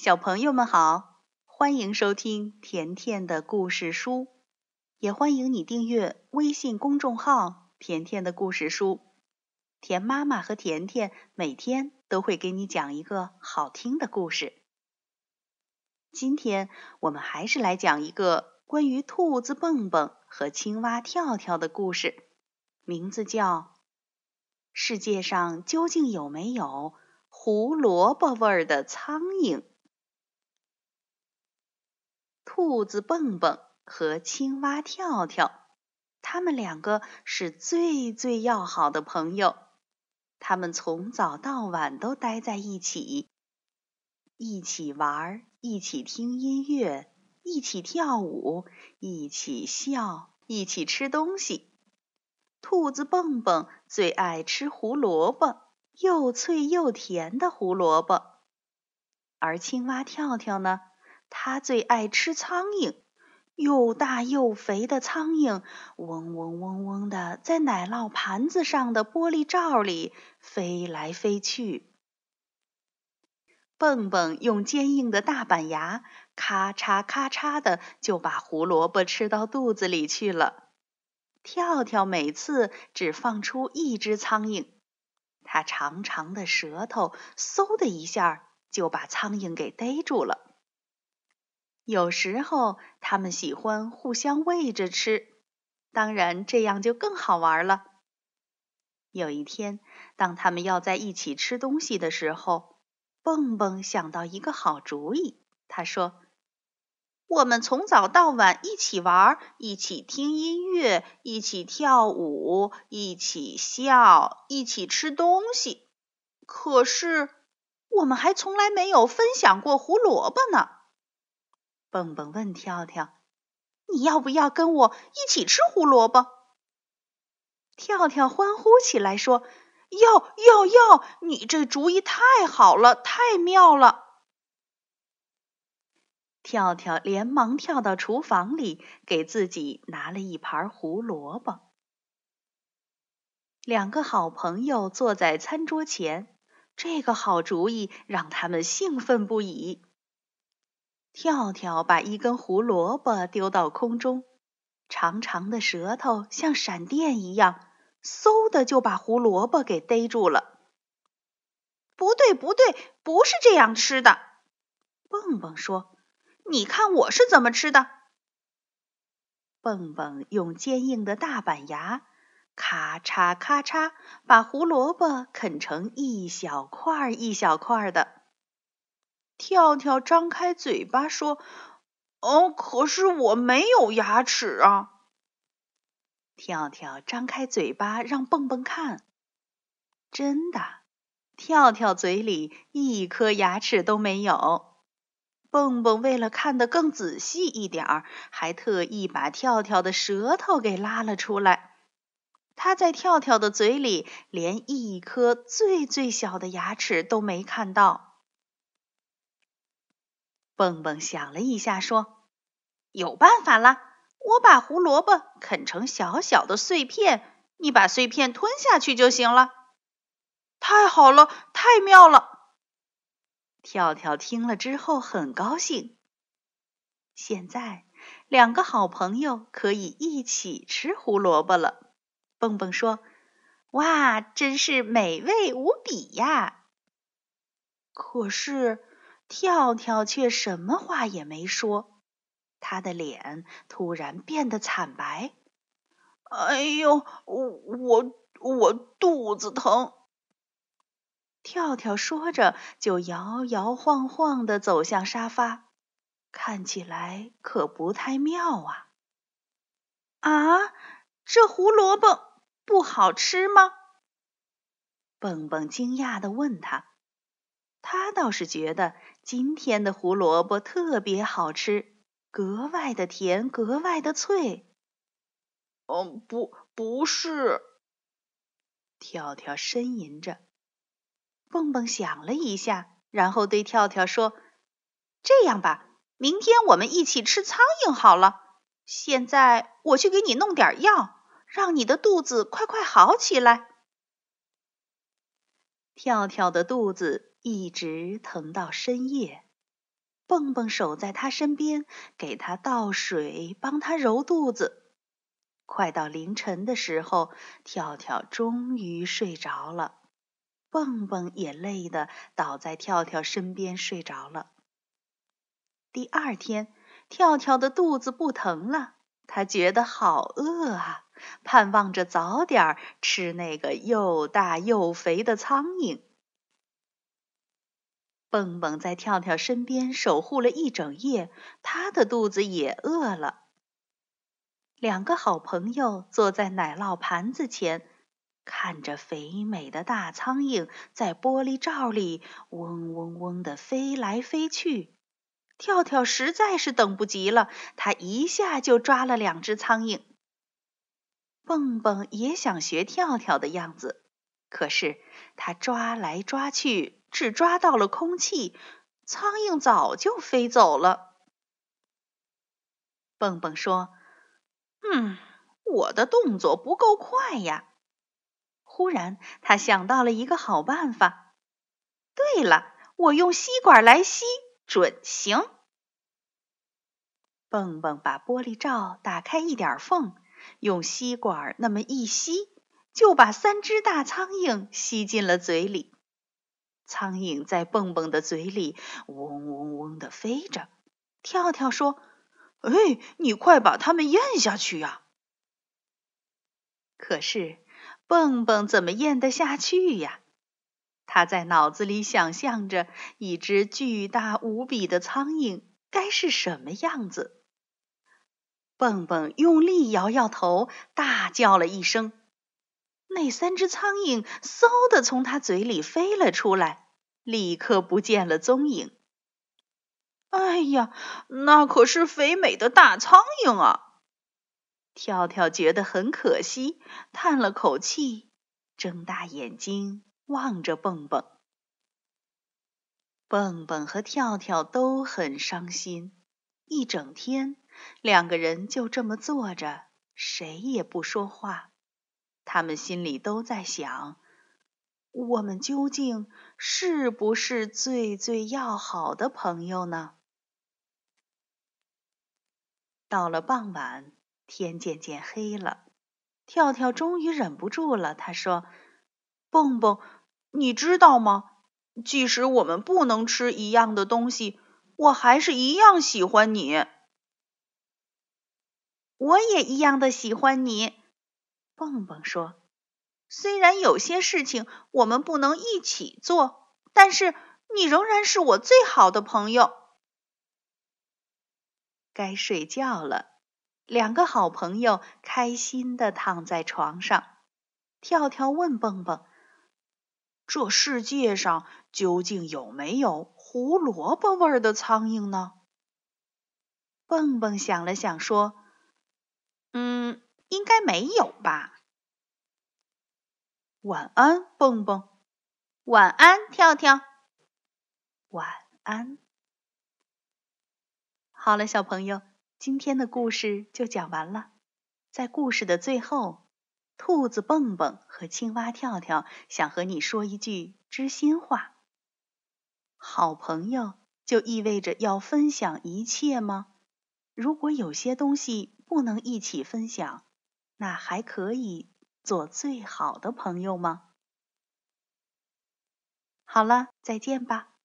小朋友们好，欢迎收听甜甜的故事书，也欢迎你订阅微信公众号“甜甜的故事书”。甜妈妈和甜甜每天都会给你讲一个好听的故事。今天我们还是来讲一个关于兔子蹦蹦和青蛙跳跳的故事，名字叫《世界上究竟有没有胡萝卜味儿的苍蝇》。兔子蹦蹦和青蛙跳跳，他们两个是最最要好的朋友。他们从早到晚都待在一起，一起玩，一起听音乐，一起跳舞，一起笑，一起吃东西。兔子蹦蹦最爱吃胡萝卜，又脆又甜的胡萝卜。而青蛙跳跳呢？他最爱吃苍蝇，又大又肥的苍蝇，嗡嗡嗡嗡的在奶酪盘子上的玻璃罩里飞来飞去。蹦蹦用坚硬的大板牙，咔嚓咔嚓的就把胡萝卜吃到肚子里去了。跳跳每次只放出一只苍蝇，他长长的舌头嗖的一下就把苍蝇给逮住了。有时候，他们喜欢互相喂着吃，当然这样就更好玩了。有一天，当他们要在一起吃东西的时候，蹦蹦想到一个好主意。他说：“我们从早到晚一起玩，一起听音乐，一起跳舞，一起笑，一起吃东西。可是，我们还从来没有分享过胡萝卜呢。”蹦蹦问跳跳：“你要不要跟我一起吃胡萝卜？”跳跳欢呼起来说：“要要要！你这主意太好了，太妙了！”跳跳连忙跳到厨房里，给自己拿了一盘胡萝卜。两个好朋友坐在餐桌前，这个好主意让他们兴奋不已。跳跳把一根胡萝卜丢到空中，长长的舌头像闪电一样，嗖的就把胡萝卜给逮住了。不对，不对，不是这样吃的。蹦蹦说：“你看我是怎么吃的。”蹦蹦用坚硬的大板牙，咔嚓咔嚓，把胡萝卜啃成一小块一小块的。跳跳张开嘴巴说：“哦，可是我没有牙齿啊！”跳跳张开嘴巴让蹦蹦看，真的，跳跳嘴里一颗牙齿都没有。蹦蹦为了看得更仔细一点儿，还特意把跳跳的舌头给拉了出来。他在跳跳的嘴里连一颗最最小的牙齿都没看到。蹦蹦想了一下，说：“有办法了，我把胡萝卜啃成小小的碎片，你把碎片吞下去就行了。”太好了，太妙了！跳跳听了之后很高兴。现在两个好朋友可以一起吃胡萝卜了。蹦蹦说：“哇，真是美味无比呀！”可是。跳跳却什么话也没说，他的脸突然变得惨白。哎呦，我我我肚子疼！跳跳说着，就摇摇晃晃的走向沙发，看起来可不太妙啊！啊，这胡萝卜不好吃吗？蹦蹦惊讶的问他。他倒是觉得今天的胡萝卜特别好吃，格外的甜，格外的脆。嗯，不，不是。跳跳呻吟着。蹦蹦想了一下，然后对跳跳说：“这样吧，明天我们一起吃苍蝇好了。现在我去给你弄点药，让你的肚子快快好起来。”跳跳的肚子。一直疼到深夜，蹦蹦守在他身边，给他倒水，帮他揉肚子。快到凌晨的时候，跳跳终于睡着了，蹦蹦也累得倒在跳跳身边睡着了。第二天，跳跳的肚子不疼了，他觉得好饿啊，盼望着早点吃那个又大又肥的苍蝇。蹦蹦在跳跳身边守护了一整夜，他的肚子也饿了。两个好朋友坐在奶酪盘子前，看着肥美的大苍蝇在玻璃罩里嗡嗡嗡地飞来飞去。跳跳实在是等不及了，他一下就抓了两只苍蝇。蹦蹦也想学跳跳的样子，可是他抓来抓去。只抓到了空气，苍蝇早就飞走了。蹦蹦说：“嗯，我的动作不够快呀。”忽然，他想到了一个好办法。对了，我用吸管来吸，准行。蹦蹦把玻璃罩打开一点缝，用吸管那么一吸，就把三只大苍蝇吸进了嘴里。苍蝇在蹦蹦的嘴里嗡嗡嗡地飞着。跳跳说：“哎，你快把它们咽下去呀！”可是蹦蹦怎么咽得下去呀？他在脑子里想象着一只巨大无比的苍蝇该是什么样子。蹦蹦用力摇摇头，大叫了一声。那三只苍蝇嗖的从他嘴里飞了出来，立刻不见了踪影。哎呀，那可是肥美的大苍蝇啊！跳跳觉得很可惜，叹了口气，睁大眼睛望着蹦蹦。蹦蹦和跳跳都很伤心，一整天，两个人就这么坐着，谁也不说话。他们心里都在想：我们究竟是不是最最要好的朋友呢？到了傍晚，天渐渐黑了，跳跳终于忍不住了，他说：“蹦蹦，你知道吗？即使我们不能吃一样的东西，我还是一样喜欢你。我也一样的喜欢你。”蹦蹦说：“虽然有些事情我们不能一起做，但是你仍然是我最好的朋友。”该睡觉了，两个好朋友开心的躺在床上。跳跳问蹦蹦：“这世界上究竟有没有胡萝卜味的苍蝇呢？”蹦蹦想了想说：“嗯。”应该没有吧。晚安，蹦蹦。晚安，跳跳。晚安。好了，小朋友，今天的故事就讲完了。在故事的最后，兔子蹦蹦和青蛙跳跳想和你说一句知心话：好朋友就意味着要分享一切吗？如果有些东西不能一起分享，那还可以做最好的朋友吗？好了，再见吧。